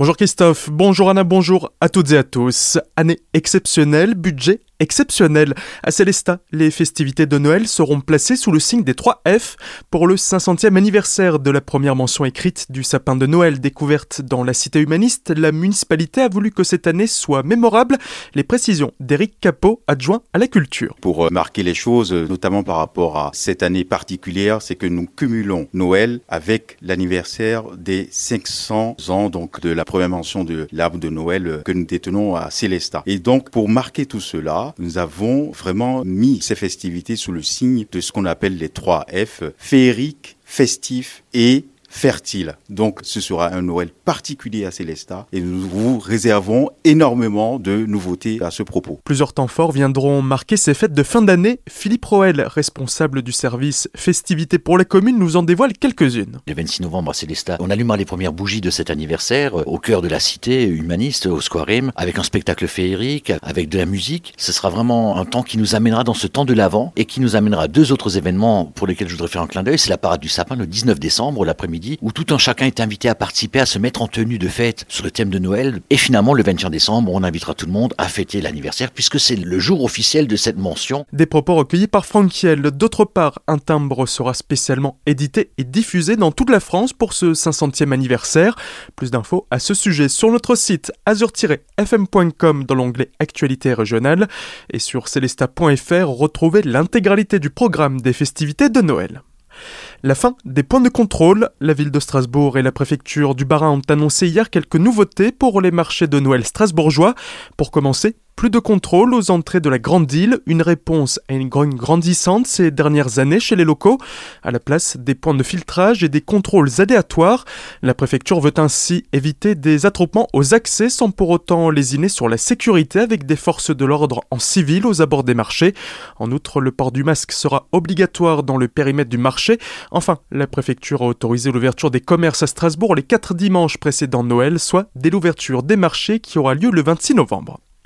Bonjour Christophe, bonjour Anna, bonjour à toutes et à tous. Année exceptionnelle, budget exceptionnel. À Célestat, les festivités de Noël seront placées sous le signe des 3 F pour le 500e anniversaire de la première mention écrite du sapin de Noël découverte dans la cité humaniste. La municipalité a voulu que cette année soit mémorable. Les précisions d'Éric Capot, adjoint à la culture. Pour euh, marquer les choses, notamment par rapport à cette année particulière, c'est que nous cumulons Noël avec l'anniversaire des 500 ans donc de la première mention de l'arbre de Noël que nous détenons à Célestat. Et donc pour marquer tout cela, nous avons vraiment mis ces festivités sous le signe de ce qu'on appelle les trois F, féerique, festif et fertile. Donc ce sera un Noël particulier à Célestat et nous vous réservons énormément de nouveautés à ce propos. Plusieurs temps forts viendront marquer ces fêtes de fin d'année. Philippe Roel, responsable du service festivités pour la commune, nous en dévoile quelques-unes. Le 26 novembre à Célestat, on allumera les premières bougies de cet anniversaire euh, au cœur de la cité humaniste, au Squarim, avec un spectacle féerique, avec de la musique. Ce sera vraiment un temps qui nous amènera dans ce temps de l'avant et qui nous amènera à deux autres événements pour lesquels je voudrais faire un clin d'œil. C'est la parade du sapin le 19 décembre, l'après-midi où tout un chacun est invité à participer, à se mettre en tenue de fête sur le thème de Noël. Et finalement, le 21 décembre, on invitera tout le monde à fêter l'anniversaire puisque c'est le jour officiel de cette mention. Des propos recueillis par Frankiel. D'autre part, un timbre sera spécialement édité et diffusé dans toute la France pour ce 500e anniversaire. Plus d'infos à ce sujet sur notre site azur-fm.com dans l'onglet Actualité régionale et sur celesta.fr retrouvez l'intégralité du programme des festivités de Noël. La fin des points de contrôle. La ville de Strasbourg et la préfecture du Bas-Rhin ont annoncé hier quelques nouveautés pour les marchés de Noël strasbourgeois. Pour commencer, plus de contrôle aux entrées de la Grande Île, une réponse à une grogne grandissante ces dernières années chez les locaux. À la place des points de filtrage et des contrôles aléatoires, la préfecture veut ainsi éviter des attroupements aux accès sans pour autant lésiner sur la sécurité avec des forces de l'ordre en civil aux abords des marchés. En outre, le port du masque sera obligatoire dans le périmètre du marché. Enfin, la préfecture a autorisé l'ouverture des commerces à Strasbourg les quatre dimanches précédant Noël, soit dès l'ouverture des marchés qui aura lieu le 26 novembre.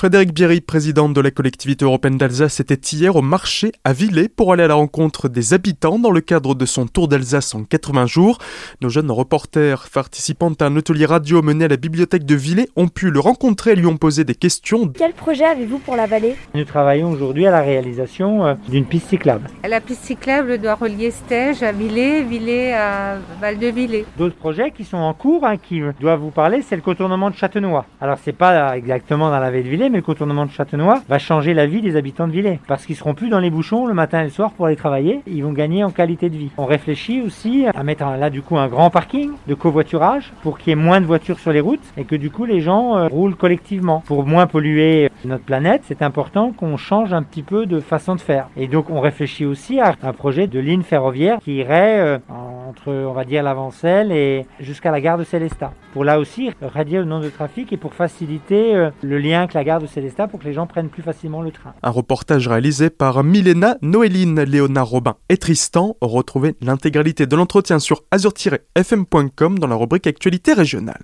Frédéric Bierry, président de la collectivité européenne d'Alsace, était hier au marché à Villers pour aller à la rencontre des habitants dans le cadre de son tour d'Alsace en 80 jours. Nos jeunes reporters participant à un atelier radio mené à la bibliothèque de Villers ont pu le rencontrer et lui ont posé des questions. Quel projet avez-vous pour la vallée? Nous travaillons aujourd'hui à la réalisation euh, d'une piste cyclable. La piste cyclable doit relier Stège à Villers, Villers à Val-de-Villers. D'autres projets qui sont en cours, hein, qui doivent vous parler, c'est le contournement de Châtenois. Alors c'est pas exactement dans la ville de Villers, mais le contournement de Châtenois va changer la vie des habitants de Villers. Parce qu'ils seront plus dans les bouchons le matin et le soir pour aller travailler. Ils vont gagner en qualité de vie. On réfléchit aussi à mettre là du coup un grand parking de covoiturage pour qu'il y ait moins de voitures sur les routes et que du coup les gens euh, roulent collectivement. Pour moins polluer notre planète, c'est important qu'on change un petit peu de façon de faire. Et donc on réfléchit aussi à un projet de ligne ferroviaire qui irait euh, entre, on va dire, l'avancelle et jusqu'à la gare de Célestat. Pour là aussi radier le nombre de trafic et pour faciliter euh, le lien avec la gare de Célestat pour que les gens prennent plus facilement le train. Un reportage réalisé par Milena, Noéline, Léonard Robin et Tristan. Retrouvez l'intégralité de l'entretien sur azur-fm.com dans la rubrique Actualité régionale.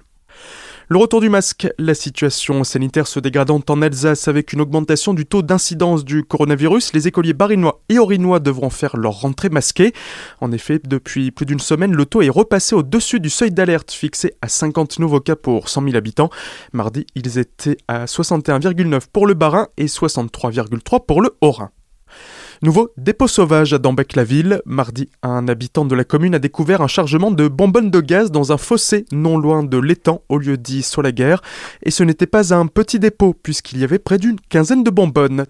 Le retour du masque, la situation sanitaire se dégradant en Alsace avec une augmentation du taux d'incidence du coronavirus, les écoliers barinois et orinois devront faire leur rentrée masquée. En effet, depuis plus d'une semaine, le taux est repassé au-dessus du seuil d'alerte fixé à 50 nouveaux cas pour 100 000 habitants. Mardi, ils étaient à 61,9 pour le Barin et 63,3 pour le Haut-Rhin. Nouveau dépôt sauvage à Dambec-la-Ville. Mardi, un habitant de la commune a découvert un chargement de bonbonnes de gaz dans un fossé non loin de l'étang au lieu dit sur la guerre. Et ce n'était pas un petit dépôt puisqu'il y avait près d'une quinzaine de bonbonnes.